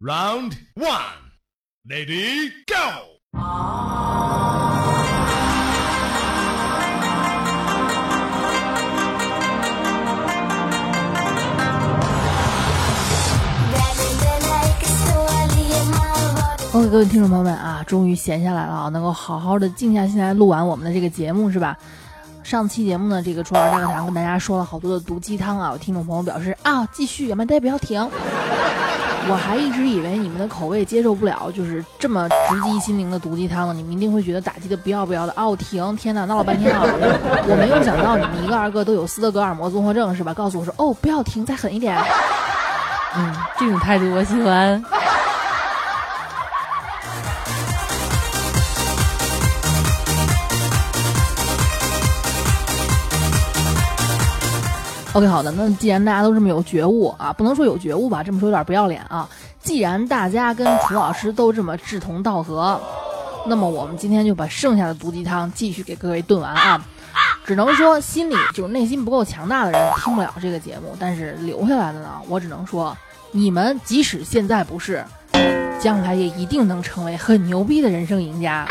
Round one, lady, go!，OK，各位听众朋友们啊，终于闲下来了啊，能够好好的静下心来录完我们的这个节目是吧？上期节目呢，这个初二大课堂跟大家说了好多的毒鸡汤啊，有听众朋友表示啊，继续，没得不要停。我还一直以为你们的口味接受不了，就是这么直击心灵的毒鸡汤呢，你们一定会觉得打击的不要不要的。哦，停！天哪，闹了半天啊！我没有想到你们一个二个都有斯德哥尔摩综合症是吧？告诉我说，哦，不要停，再狠一点。嗯，这种态度我喜欢。OK，好的，那既然大家都这么有觉悟啊，不能说有觉悟吧，这么说有点不要脸啊。既然大家跟楚老师都这么志同道合，那么我们今天就把剩下的毒鸡汤继续给各位炖完啊。只能说心里就是内心不够强大的人听不了这个节目，但是留下来的呢，我只能说，你们即使现在不是，将来也一定能成为很牛逼的人生赢家。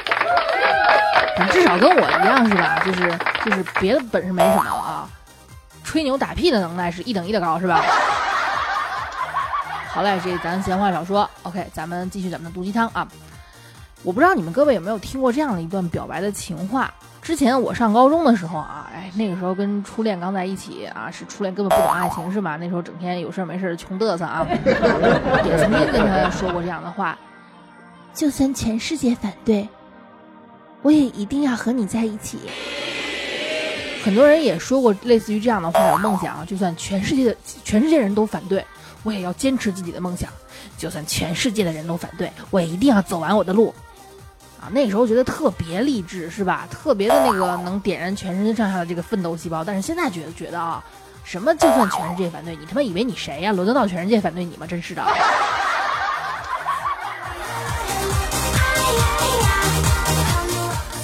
至少跟我一样是吧？就是就是别的本事没什么了。吹牛打屁的能耐是一等一的高，是吧？好嘞，这咱闲话少说，OK，咱们继续咱们的毒鸡汤啊！我不知道你们各位有没有听过这样的一段表白的情话？之前我上高中的时候啊，哎，那个时候跟初恋刚在一起啊，是初恋根本不懂爱情是吧？那时候整天有事没事穷嘚瑟啊，也曾经跟他说过这样的话：就算全世界反对，我也一定要和你在一起。很多人也说过类似于这样的话，有梦想啊，就算全世界的全世界人都反对，我也要坚持自己的梦想；就算全世界的人都反对，我也一定要走完我的路。啊，那时候觉得特别励志，是吧？特别的那个能点燃全身上下的这个奋斗细胞。但是现在觉得觉得啊，什么就算全世界反对你，他妈以为你谁呀？轮得到全世界反对你吗？真是的。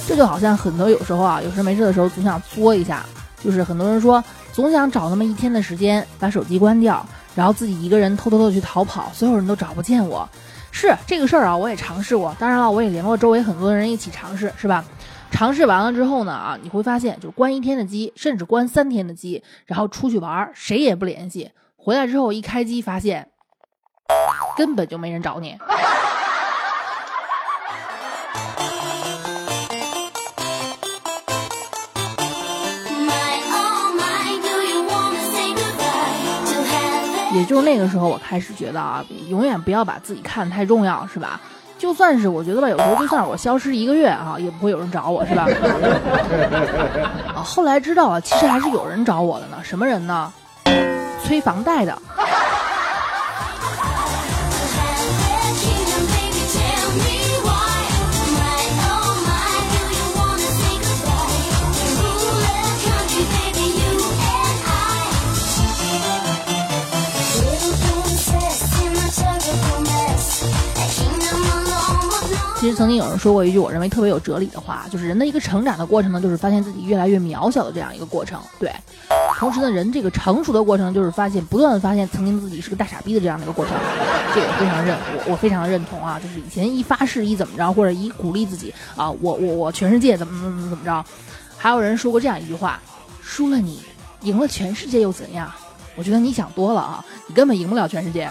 这就好像很多有时候啊，有事没事的时候总想作一下，就是很多人说总想找那么一天的时间把手机关掉，然后自己一个人偷偷的去逃跑，所有人都找不见我。是这个事儿啊，我也尝试过，当然了，我也联络周围很多人一起尝试，是吧？尝试完了之后呢，啊，你会发现，就关一天的机，甚至关三天的机，然后出去玩，谁也不联系，回来之后一开机发现，根本就没人找你。也就是那个时候，我开始觉得啊，永远不要把自己看得太重要，是吧？就算是我觉得吧，有时候就算是我消失一个月啊，也不会有人找我，是吧？啊，后来知道啊，其实还是有人找我的呢。什么人呢？催房贷的。曾经有人说过一句我认为特别有哲理的话，就是人的一个成长的过程呢，就是发现自己越来越渺小的这样一个过程。对，同时呢，人这个成熟的过程就是发现不断的发现曾经自己是个大傻逼的这样的一个过程。这个非常认我我非常认同啊，就是以前一发誓一怎么着，或者一鼓励自己啊，我我我全世界怎么怎么怎么着。还有人说过这样一句话：输了你，赢了全世界又怎样？我觉得你想多了啊，你根本赢不了全世界。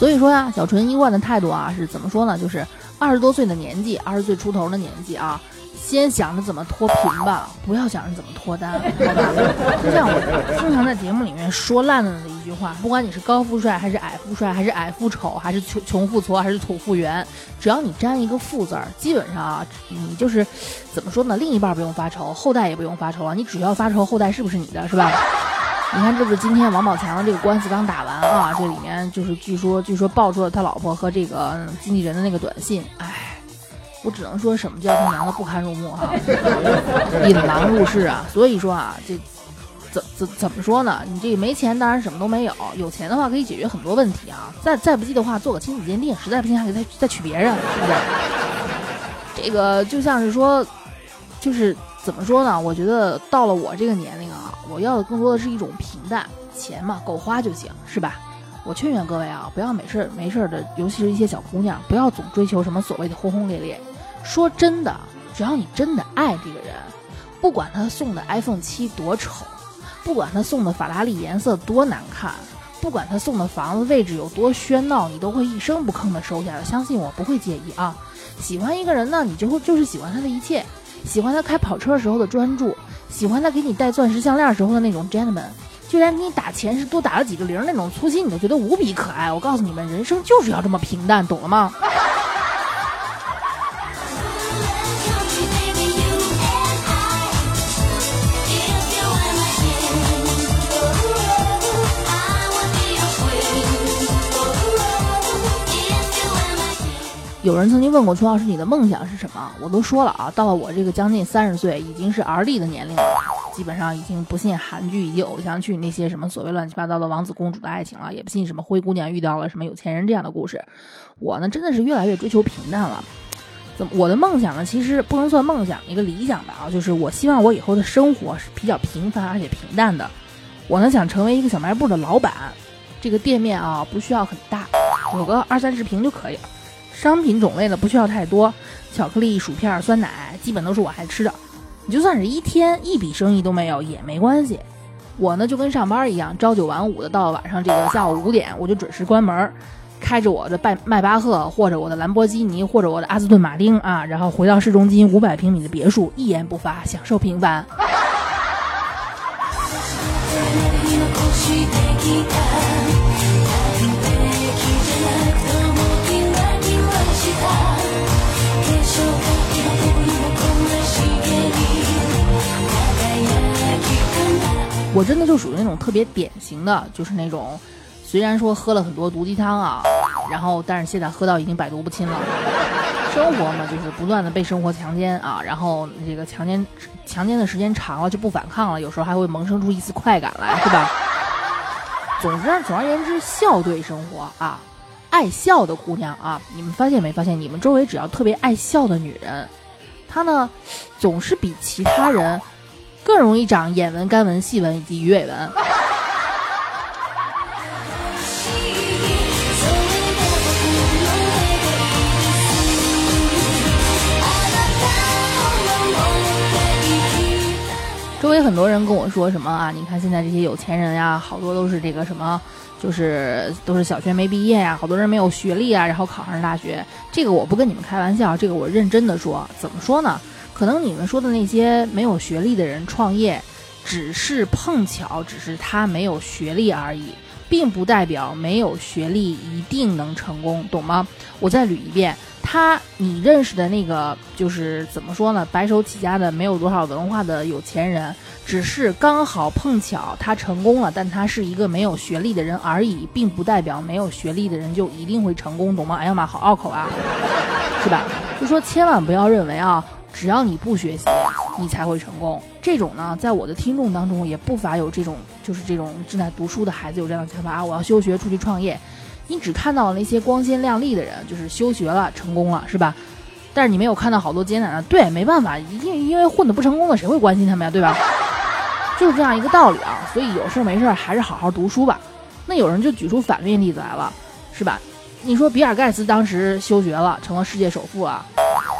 所以说呀，小纯一贯的态度啊是怎么说呢？就是二十多岁的年纪，二十岁出头的年纪啊，先想着怎么脱贫吧，不要想着怎么脱单，好吧？就像我经常在节目里面说烂了的一句话，不管你是高富帅还是矮富帅，还是矮富丑，还是穷穷富矬，还是土富圆，只要你沾一个富字儿，基本上啊，你就是怎么说呢？另一半不用发愁，后代也不用发愁啊，你只要发愁后代是不是你的，是吧？你看，这不是今天王宝强的这个官司刚打完啊？这里面就是据说，据说爆出了他老婆和这个经纪人的那个短信。哎，我只能说什么叫他娘的不堪入目哈，引狼入室啊！所以说啊，这怎怎怎么说呢？你这没钱当然什么都没有，有钱的话可以解决很多问题啊。再再不济的话，做个亲子鉴定，实在不行还可以再再娶别人，是不是？这个就像是说，就是怎么说呢？我觉得到了我这个年龄啊，我要的更多的是一种平淡，钱嘛够花就行，是吧？我劝劝各位啊，不要没事没事的，尤其是一些小姑娘，不要总追求什么所谓的轰轰烈烈。说真的，只要你真的爱这个人，不管他送的 iPhone 七多丑，不管他送的法拉利颜色多难看，不管他送的房子位置有多喧闹，你都会一声不吭的收下的。相信我，不会介意啊。喜欢一个人呢，你就会就是喜欢他的一切。喜欢他开跑车时候的专注，喜欢他给你戴钻石项链时候的那种 gentleman，就连给你打钱是多打了几个零那种粗心，你都觉得无比可爱。我告诉你们，人生就是要这么平淡，懂了吗？有人曾经问过崔老师：“你的梦想是什么？”我都说了啊，到了我这个将近三十岁，已经是而立的年龄了，基本上已经不信韩剧以及偶像剧那些什么所谓乱七八糟的王子公主的爱情了，也不信什么灰姑娘遇到了什么有钱人这样的故事。我呢，真的是越来越追求平淡了。怎么？我的梦想呢？其实不能算梦想，一个理想吧啊，就是我希望我以后的生活是比较平凡而且平淡的。我呢，想成为一个小卖部的老板，这个店面啊不需要很大，有个二三十平就可以了。商品种类呢不需要太多，巧克力、薯片、酸奶，基本都是我爱吃的。你就算是一天一笔生意都没有也没关系。我呢就跟上班一样，朝九晚五的，到了晚上这个下午五点，我就准时关门，开着我的迈迈巴赫或者我的兰博基尼或者我的阿斯顿马丁啊，然后回到市中心五百平米的别墅，一言不发，享受平凡。我真的就属于那种特别典型的，就是那种，虽然说喝了很多毒鸡汤啊，然后但是现在喝到已经百毒不侵了。生活嘛，就是不断的被生活强奸啊，然后这个强奸强奸的时间长了就不反抗了，有时候还会萌生出一丝快感来，是吧？总之，总而言之，笑对生活啊，爱笑的姑娘啊，你们发现没发现？你们周围只要特别爱笑的女人，她呢，总是比其他人。更容易长眼纹、干纹、细纹以及鱼尾纹。周围很多人跟我说什么啊？你看现在这些有钱人呀，好多都是这个什么，就是都是小学没毕业呀，好多人没有学历啊，然后考上大学。这个我不跟你们开玩笑，这个我认真的说。怎么说呢？可能你们说的那些没有学历的人创业，只是碰巧，只是他没有学历而已，并不代表没有学历一定能成功，懂吗？我再捋一遍，他你认识的那个就是怎么说呢？白手起家的没有多少文化的有钱人，只是刚好碰巧他成功了，但他是一个没有学历的人而已，并不代表没有学历的人就一定会成功，懂吗？哎呀妈，好拗口啊，是吧？就说千万不要认为啊。只要你不学习，你才会成功。这种呢，在我的听众当中也不乏有这种，就是这种正在读书的孩子有这样的想法啊，我要休学出去创业。你只看到了那些光鲜亮丽的人，就是休学了成功了，是吧？但是你没有看到好多艰难的。对，没办法，因因为混的不成功的，谁会关心他们呀，对吧？就是这样一个道理啊。所以有事没事还是好好读书吧。那有人就举出反面例子来了，是吧？你说比尔盖茨当时休学了，成了世界首富啊。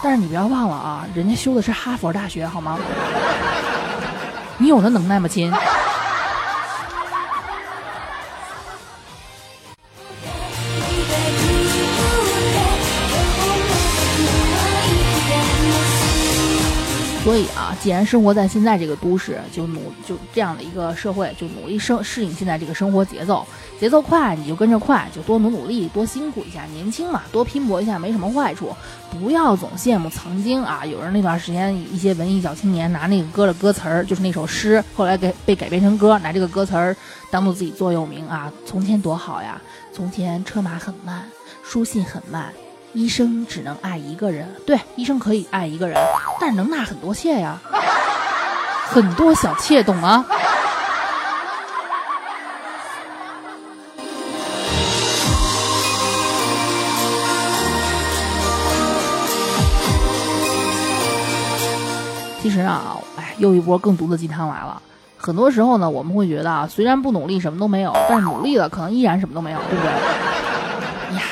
但是你不要忘了啊，人家修的是哈佛大学，好吗？你有那能耐吗，亲？所以啊，既然生活在现在这个都市，就努就这样的一个社会，就努力生适应现在这个生活节奏。节奏快，你就跟着快，就多努努力，多辛苦一下。年轻嘛，多拼搏一下没什么坏处。不要总羡慕曾经啊，有人那段时间一些文艺小青年拿那个歌的歌词儿，就是那首诗，后来给被改编成歌，拿这个歌词儿当做自己座右铭啊。从前多好呀，从前车马很慢，书信很慢，医生只能爱一个人。对，医生可以爱一个人，但是能纳很多妾呀，很多小妾，懂吗？其实啊，哎又一波更毒的鸡汤来了。很多时候呢，我们会觉得啊，虽然不努力什么都没有，但是努力了可能依然什么都没有，对不对？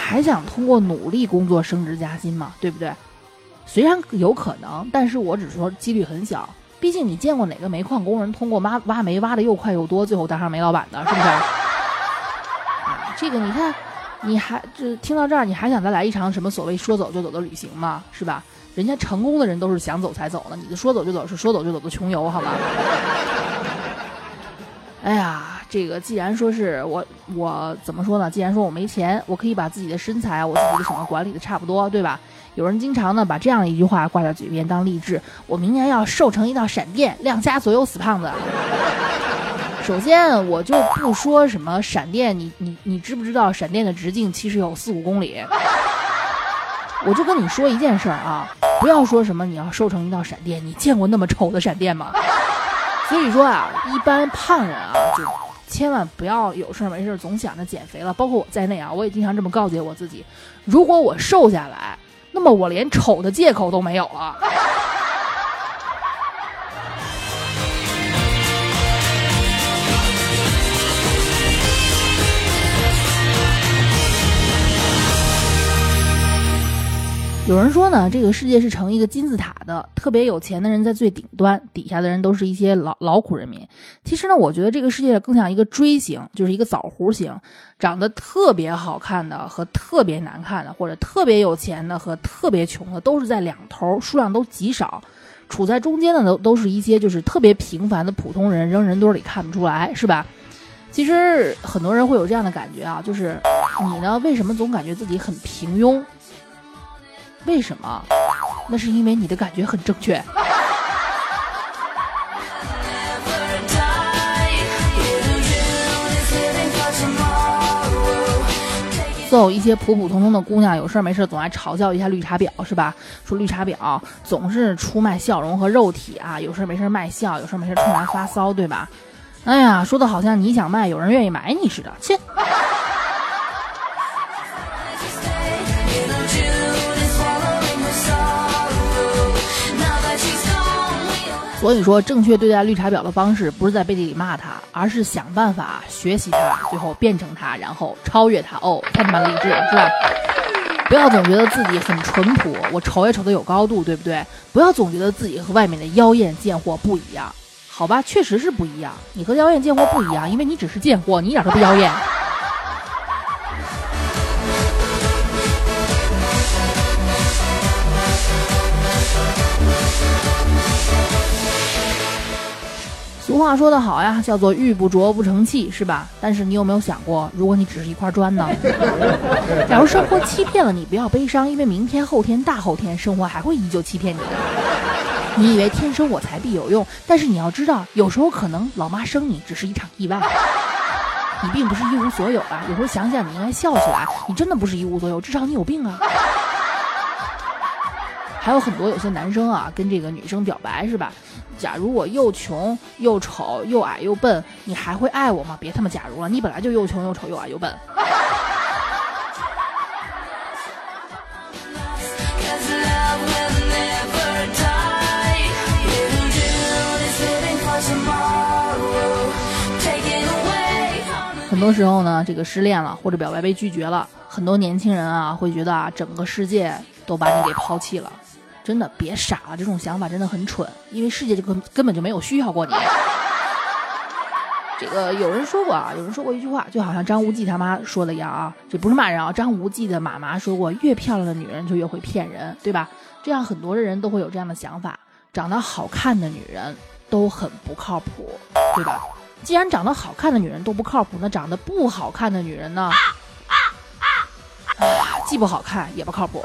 还想通过努力工作升职加薪吗？对不对？虽然有可能，但是我只说几率很小。毕竟你见过哪个煤矿工人通过挖挖煤挖的又快又多，最后当上煤老板的，是不是？啊这个你看，你还这听到这儿，你还想再来一场什么所谓说走就走的旅行吗？是吧？人家成功的人都是想走才走的，你的说走就走是说走就走的穷游，好吧？哎呀，这个既然说是我，我怎么说呢？既然说我没钱，我可以把自己的身材，我自己的什么管理的差不多，对吧？有人经常呢把这样一句话挂在嘴边当励志：我明年要瘦成一道闪电，亮瞎所有死胖子。首先，我就不说什么闪电，你你你知不知道闪电的直径其实有四五公里？我就跟你说一件事儿啊，不要说什么你要瘦成一道闪电，你见过那么丑的闪电吗？所以说啊，一般胖人啊，就千万不要有事没事总想着减肥了。包括我在内啊，我也经常这么告诫我自己：如果我瘦下来，那么我连丑的借口都没有了。有人说呢，这个世界是成一个金字塔的，特别有钱的人在最顶端，底下的人都是一些劳劳苦人民。其实呢，我觉得这个世界更像一个锥形，就是一个枣核形，长得特别好看的和特别难看的，或者特别有钱的和特别穷的，都是在两头，数量都极少。处在中间的都都是一些就是特别平凡的普通人，扔人堆里看不出来，是吧？其实很多人会有这样的感觉啊，就是你呢，为什么总感觉自己很平庸？为什么？那是因为你的感觉很正确。总有一些普普通通的姑娘，有事没事总爱嘲笑一下绿茶婊，是吧？说绿茶婊总是出卖笑容和肉体啊，有事没事卖笑，有事没事冲来发骚，对吧？哎呀，说的好像你想卖，有人愿意买你似的，切！所以说，正确对待绿茶婊的方式，不是在背地里骂他，而是想办法学习他，最后变成他，然后超越他。哦，太他妈励志了，是吧？不要总觉得自己很淳朴，我丑也丑得有高度，对不对？不要总觉得自己和外面的妖艳贱货不一样，好吧？确实是不一样，你和妖艳贱货不一样，因为你只是贱货，你一点都不妖艳。俗话说得好呀，叫做玉不琢不成器，是吧？但是你有没有想过，如果你只是一块砖呢？假如生活欺骗了你，不要悲伤，因为明天、后天、大后天，生活还会依旧欺骗你的。你以为天生我材必有用，但是你要知道，有时候可能老妈生你只是一场意外，你并不是一无所有啊。有时候想想，你应该笑起来，你真的不是一无所有，至少你有病啊。还有很多有些男生啊，跟这个女生表白是吧？假如我又穷又丑又矮又笨，你还会爱我吗？别他妈假如了，你本来就又穷又丑又矮又笨。很多时候呢，这个失恋了或者表白被拒绝了，很多年轻人啊会觉得啊，整个世界都把你给抛弃了。真的别傻了，这种想法真的很蠢，因为世界就根根本就没有需要过你。这个有人说过啊，有人说过一句话，就好像张无忌他妈说的一样啊，这不是骂人啊。张无忌的妈妈说过，越漂亮的女人就越会骗人，对吧？这样很多的人都会有这样的想法，长得好看的女人都很不靠谱，对吧？既然长得好看的女人都不靠谱，那长得不好看的女人呢？既不好看也不靠谱。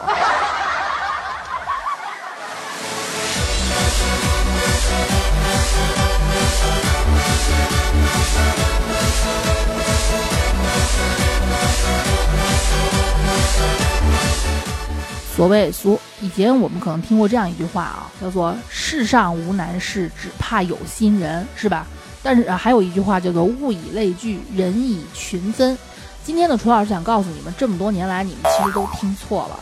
所谓俗，以前我们可能听过这样一句话啊，叫做“世上无难事，只怕有心人”，是吧？但是还有一句话叫做“物以类聚，人以群分”。今天的楚老师想告诉你们，这么多年来你们其实都听错了。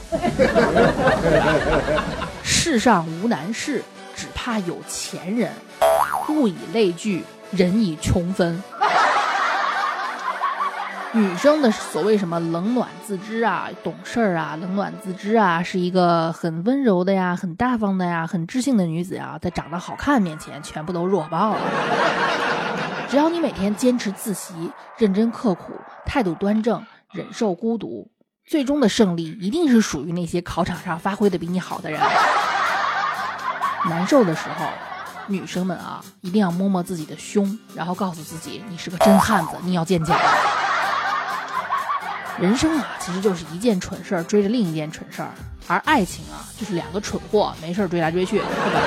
世上无难事，只怕有钱人，物以类聚，人以穷分。女生的所谓什么冷暖自知啊，懂事儿啊，冷暖自知啊，是一个很温柔的呀，很大方的呀，很知性的女子啊，在长得好看面前，全部都弱爆了。只要你每天坚持自习，认真刻苦，态度端正，忍受孤独，最终的胜利一定是属于那些考场上发挥的比你好的人。难受的时候，女生们啊，一定要摸摸自己的胸，然后告诉自己，你是个真汉子，你要见见。人生啊，其实就是一件蠢事儿追着另一件蠢事儿，而爱情啊，就是两个蠢货没事儿追来追去，对吧？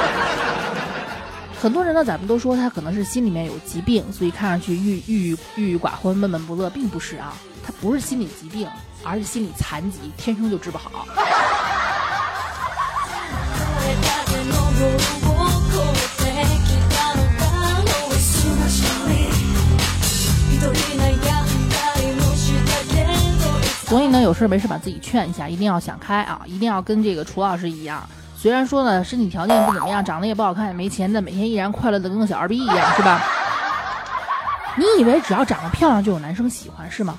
很多人呢，咱们都说他可能是心里面有疾病，所以看上去郁郁郁郁寡欢、闷闷不乐，并不是啊，他不是心理疾病，而是心理残疾，天生就治不好。所以呢，有事没事把自己劝一下，一定要想开啊，一定要跟这个楚老师一样。虽然说呢，身体条件不怎么样，长得也不好看，也没钱，但每天依然快乐的跟个小二逼一样，是吧？你以为只要长得漂亮就有男生喜欢是吗？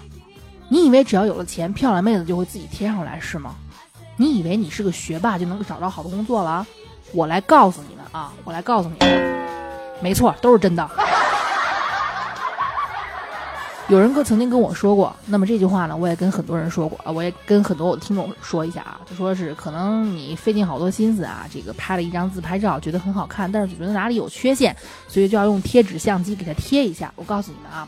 你以为只要有了钱，漂亮妹子就会自己贴上来是吗？你以为你是个学霸就能找到好的工作了？我来告诉你们啊，我来告诉你们，没错，都是真的。有人哥曾经跟我说过，那么这句话呢，我也跟很多人说过啊，我也跟很多我的听众说一下啊，就说是可能你费尽好多心思啊，这个拍了一张自拍照，觉得很好看，但是总觉得哪里有缺陷，所以就要用贴纸相机给它贴一下。我告诉你们啊，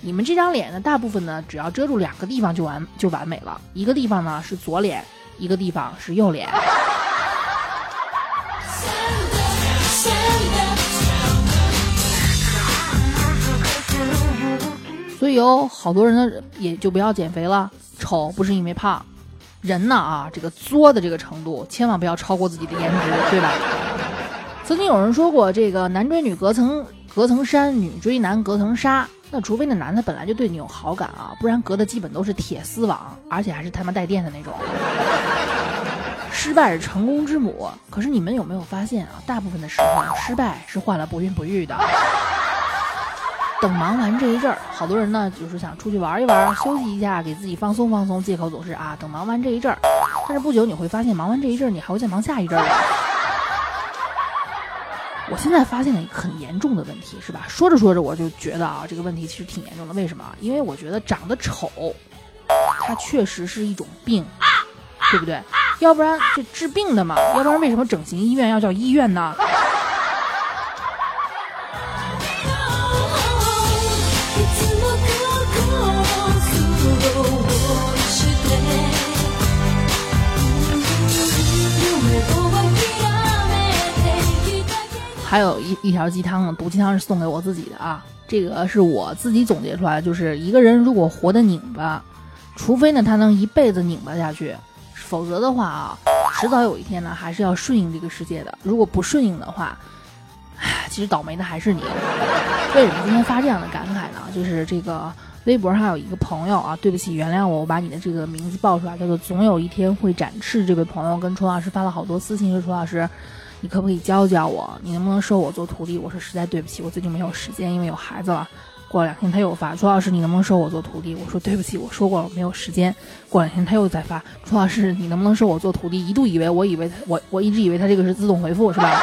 你们这张脸呢，大部分呢，只要遮住两个地方就完就完美了，一个地方呢是左脸，一个地方是右脸。有好多人呢，也就不要减肥了。丑不是因为胖，人呢啊，这个作的这个程度，千万不要超过自己的颜值，对吧？曾经有人说过，这个男追女隔层隔层山，女追男隔层纱。那除非那男的本来就对你有好感啊，不然隔的基本都是铁丝网，而且还是他妈带电的那种。失败是成功之母，可是你们有没有发现啊？大部分的时候，失败是换了不孕不育的。等忙完这一阵儿，好多人呢就是想出去玩一玩，休息一下，给自己放松放松。借口总是啊，等忙完这一阵儿。但是不久你会发现，忙完这一阵儿，你还会再忙下一阵儿。我现在发现了一个很严重的问题，是吧？说着说着，我就觉得啊，这个问题其实挺严重的。为什么？因为我觉得长得丑，它确实是一种病，对不对？要不然这治病的嘛，要不然为什么整形医院要叫医院呢？还有一一条鸡汤呢，毒鸡汤是送给我自己的啊！这个是我自己总结出来的，就是一个人如果活得拧巴，除非呢他能一辈子拧巴下去，否则的话啊，迟早有一天呢还是要顺应这个世界的。如果不顺应的话，唉，其实倒霉的还是你。为什么今天发这样的感慨呢？就是这个微博上有一个朋友啊，对不起，原谅我，我把你的这个名字报出来，叫做总有一天会展翅。这位朋友跟楚老师发了好多私信，说楚老师。你可不可以教教我？你能不能收我做徒弟？我说实在对不起，我最近没有时间，因为有孩子了。过两天他又发，朱老师，你能不能收我做徒弟？我说对不起，我说过了没有时间。过两天他又再发，朱老师，你能不能收我做徒弟？一度以为我以为他我我一直以为他这个是自动回复是吧？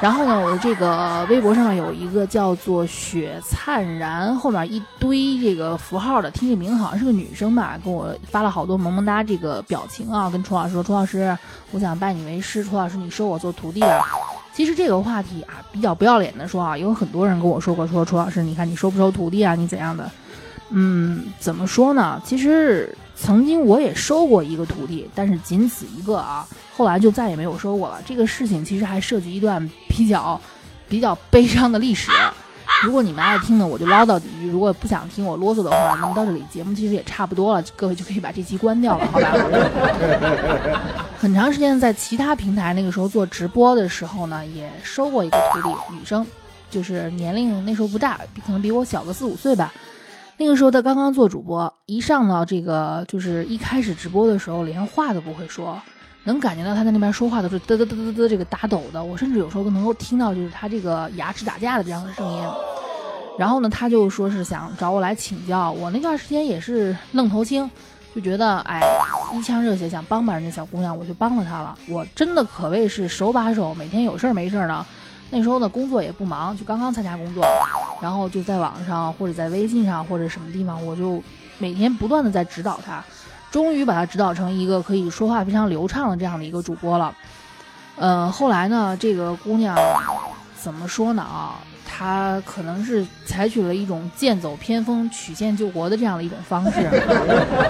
然后呢，我的这个微博上面有一个叫做雪灿然，后面一堆这个符号的，听这名好像是个女生吧，跟我发了好多萌萌哒这个表情啊，跟楚老师说，楚老师，我想拜你为师，楚老师你收我做徒弟吧。其实这个话题啊，比较不要脸的说啊，有很多人跟我说过，说楚老师，你看你收不收徒弟啊？你怎样的？嗯，怎么说呢？其实曾经我也收过一个徒弟，但是仅此一个啊。后来就再也没有收过了。这个事情其实还涉及一段比较比较悲伤的历史。如果你们爱听呢，我就唠叨几句；如果不想听我啰嗦的话，那么到这里节目其实也差不多了，各位就可以把这期关掉了，好吧？很长时间在其他平台那个时候做直播的时候呢，也收过一个徒弟，女生，就是年龄那时候不大，可能比我小个四五岁吧。那个时候他刚刚做主播，一上到这个就是一开始直播的时候，连话都不会说。能感觉到他在那边说话的时候嘚嘚嘚嘚嘚这个打抖的，我甚至有时候都能够听到就是他这个牙齿打架的这样的声音。然后呢，他就说是想找我来请教，我那段时间也是愣头青，就觉得哎一腔热血想帮帮人家小姑娘，我就帮了她了。我真的可谓是手把手，每天有事儿没事儿呢。那时候呢，工作也不忙，就刚刚参加工作，然后就在网上或者在微信上或者什么地方，我就每天不断的在指导她，终于把她指导成一个可以说话非常流畅的这样的一个主播了。呃，后来呢，这个姑娘怎么说呢啊？她可能是采取了一种剑走偏锋、曲线救国的这样的一种方式，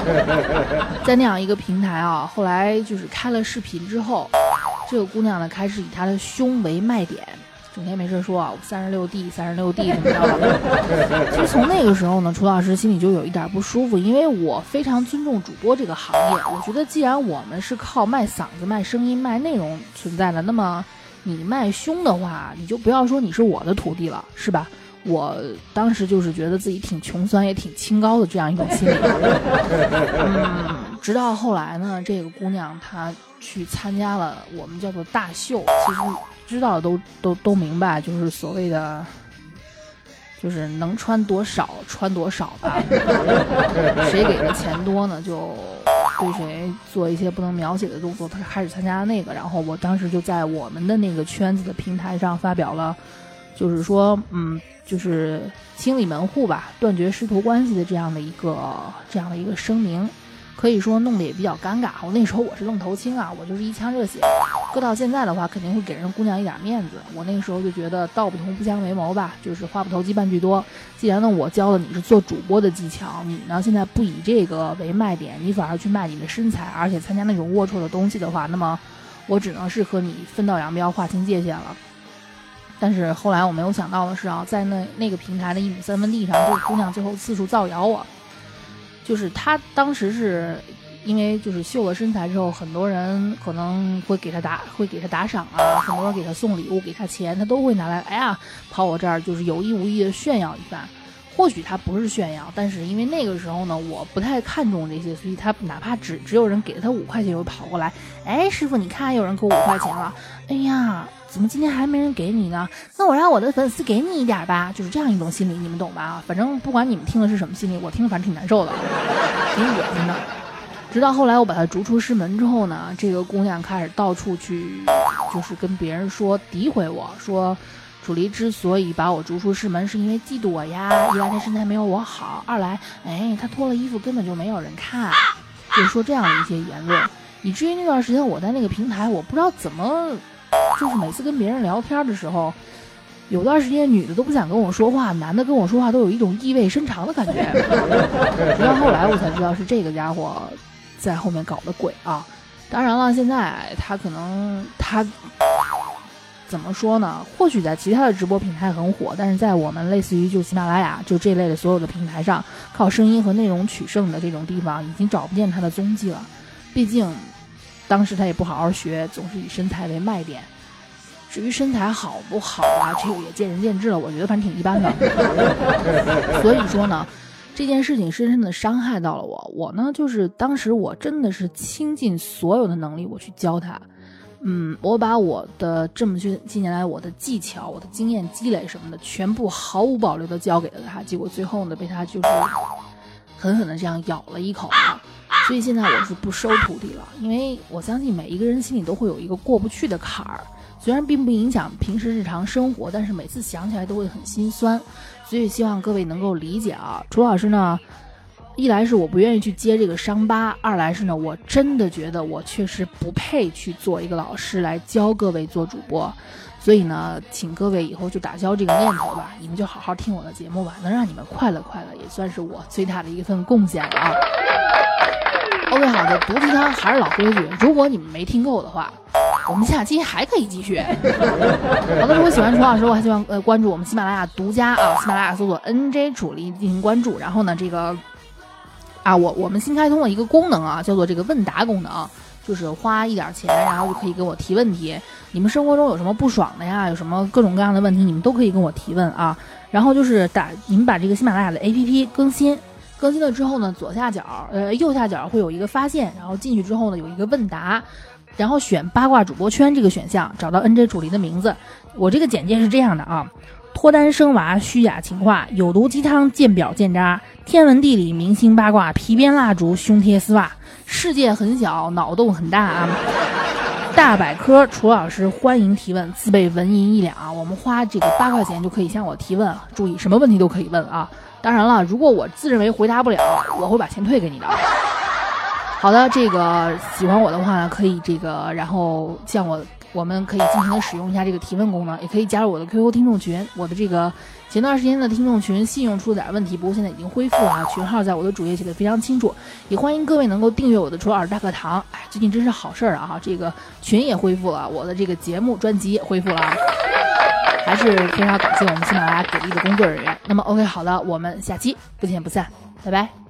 在那样一个平台啊，后来就是开了视频之后，这个姑娘呢开始以她的胸为卖点。整天没事说啊，三十六 D，三十六 D 怎么着？其实从那个时候呢，楚老师心里就有一点不舒服，因为我非常尊重主播这个行业。我觉得既然我们是靠卖嗓子、卖声音、卖内容存在的，那么你卖胸的话，你就不要说你是我的徒弟了，是吧？我当时就是觉得自己挺穷酸，也挺清高的这样一种心理。嗯，直到后来呢，这个姑娘她去参加了我们叫做大秀，其实。知道的都都都明白，就是所谓的，就是能穿多少穿多少吧。谁给的钱多呢，就对谁做一些不能描写的动作。他开始参加那个，然后我当时就在我们的那个圈子的平台上发表了，就是说，嗯，就是清理门户吧，断绝师徒关系的这样的一个这样的一个声明。可以说弄得也比较尴尬。我那时候我是愣头青啊，我就是一腔热血。搁到现在的话，肯定会给人姑娘一点面子。我那个时候就觉得道不同不相为谋吧，就是话不投机半句多。既然呢我教了你是做主播的技巧，你呢现在不以这个为卖点，你反而去卖你的身材，而且参加那种龌龊的东西的话，那么我只能是和你分道扬镳，划清界限了。但是后来我没有想到的是啊，在那那个平台的一亩三分地上，这个姑娘最后四处造谣我。就是她当时是，因为就是秀了身材之后，很多人可能会给她打，会给她打赏啊，很多人给她送礼物，给她钱，她都会拿来，哎呀，跑我这儿就是有意无意的炫耀一番。或许他不是炫耀，但是因为那个时候呢，我不太看重这些，所以他哪怕只只有人给了他五块钱，就跑过来，哎，师傅，你看有人给我五块钱了，哎呀。怎么今天还没人给你呢？那我让我的粉丝给你一点吧，就是这样一种心理，你们懂吧？反正不管你们听的是什么心理，我听了反正挺难受的，挺恶心的。直到后来我把他逐出师门之后呢，这个姑娘开始到处去，就是跟别人说诋毁我说，楚离之所以把我逐出师门，是因为嫉妒我呀。一来他身材没有我好，二来，哎，他脱了衣服根本就没有人看，就说这样的一些言论，以至于那段时间我在那个平台，我不知道怎么。就是每次跟别人聊天的时候，有段时间女的都不想跟我说话，男的跟我说话都有一种意味深长的感觉。直到后来我才知道是这个家伙在后面搞的鬼啊！当然了，现在他可能他怎么说呢？或许在其他的直播平台很火，但是在我们类似于就喜马拉雅就这类的所有的平台上，靠声音和内容取胜的这种地方，已经找不见他的踪迹了。毕竟。当时他也不好好学，总是以身材为卖点。至于身材好不好啊，这个也见仁见智了。我觉得反正挺一般的。所以说呢，这件事情深深的伤害到了我。我呢，就是当时我真的是倾尽所有的能力，我去教他。嗯，我把我的这么些近年来我的技巧、我的经验积累什么的，全部毫无保留的教给了他。结果最后呢，被他就是狠狠的这样咬了一口。所以现在我是不收徒弟了，因为我相信每一个人心里都会有一个过不去的坎儿，虽然并不影响平时日常生活，但是每次想起来都会很心酸。所以希望各位能够理解啊。楚老师呢，一来是我不愿意去接这个伤疤，二来是呢，我真的觉得我确实不配去做一个老师来教各位做主播。所以呢，请各位以后就打消这个念头吧，你们就好好听我的节目吧，能让你们快乐快乐，也算是我最大的一份贡献了啊。OK，好的，毒鸡汤还是老规矩。如果你们没听够的话，我们下期还可以继续。好的，如果喜欢楚老师，我还希望呃关注我们喜马拉雅独家啊，喜马拉雅搜索 NJ 主力进行关注。然后呢，这个啊，我我们新开通了一个功能啊，叫做这个问答功能，就是花一点钱，然后就可以给我提问题。你们生活中有什么不爽的呀？有什么各种各样的问题，你们都可以跟我提问啊。然后就是打你们把这个喜马拉雅的 APP 更新。更新了之后呢，左下角呃右下角会有一个发现，然后进去之后呢有一个问答，然后选八卦主播圈这个选项，找到 NJ 主题的名字。我这个简介是这样的啊：脱单生娃，虚假情话，有毒鸡汤，见表见渣，天文地理，明星八卦，皮鞭蜡烛，胸贴丝袜，世界很小，脑洞很大啊。大百科，楚老师欢迎提问，自备文银一两，我们花这个八块钱就可以向我提问，注意什么问题都可以问啊。当然了，如果我自认为回答不了，我会把钱退给你的。好的，这个喜欢我的话呢，可以这个，然后向我，我们可以尽情的使用一下这个提问功能，也可以加入我的 QQ 听众群，我的这个。前段时间的听众群信用出了点问题，不过现在已经恢复了。群号在我的主页写的非常清楚，也欢迎各位能够订阅我的楚老师大课堂。哎，最近真是好事儿啊！这个群也恢复了，我的这个节目专辑也恢复了，还是非常感谢我们喜马拉雅给力的工作人员。那么 OK，好的，我们下期不见不散，拜拜。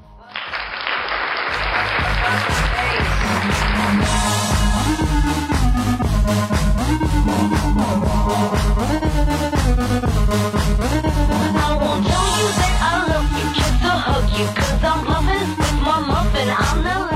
you cause I'm loving my muffin. I'm the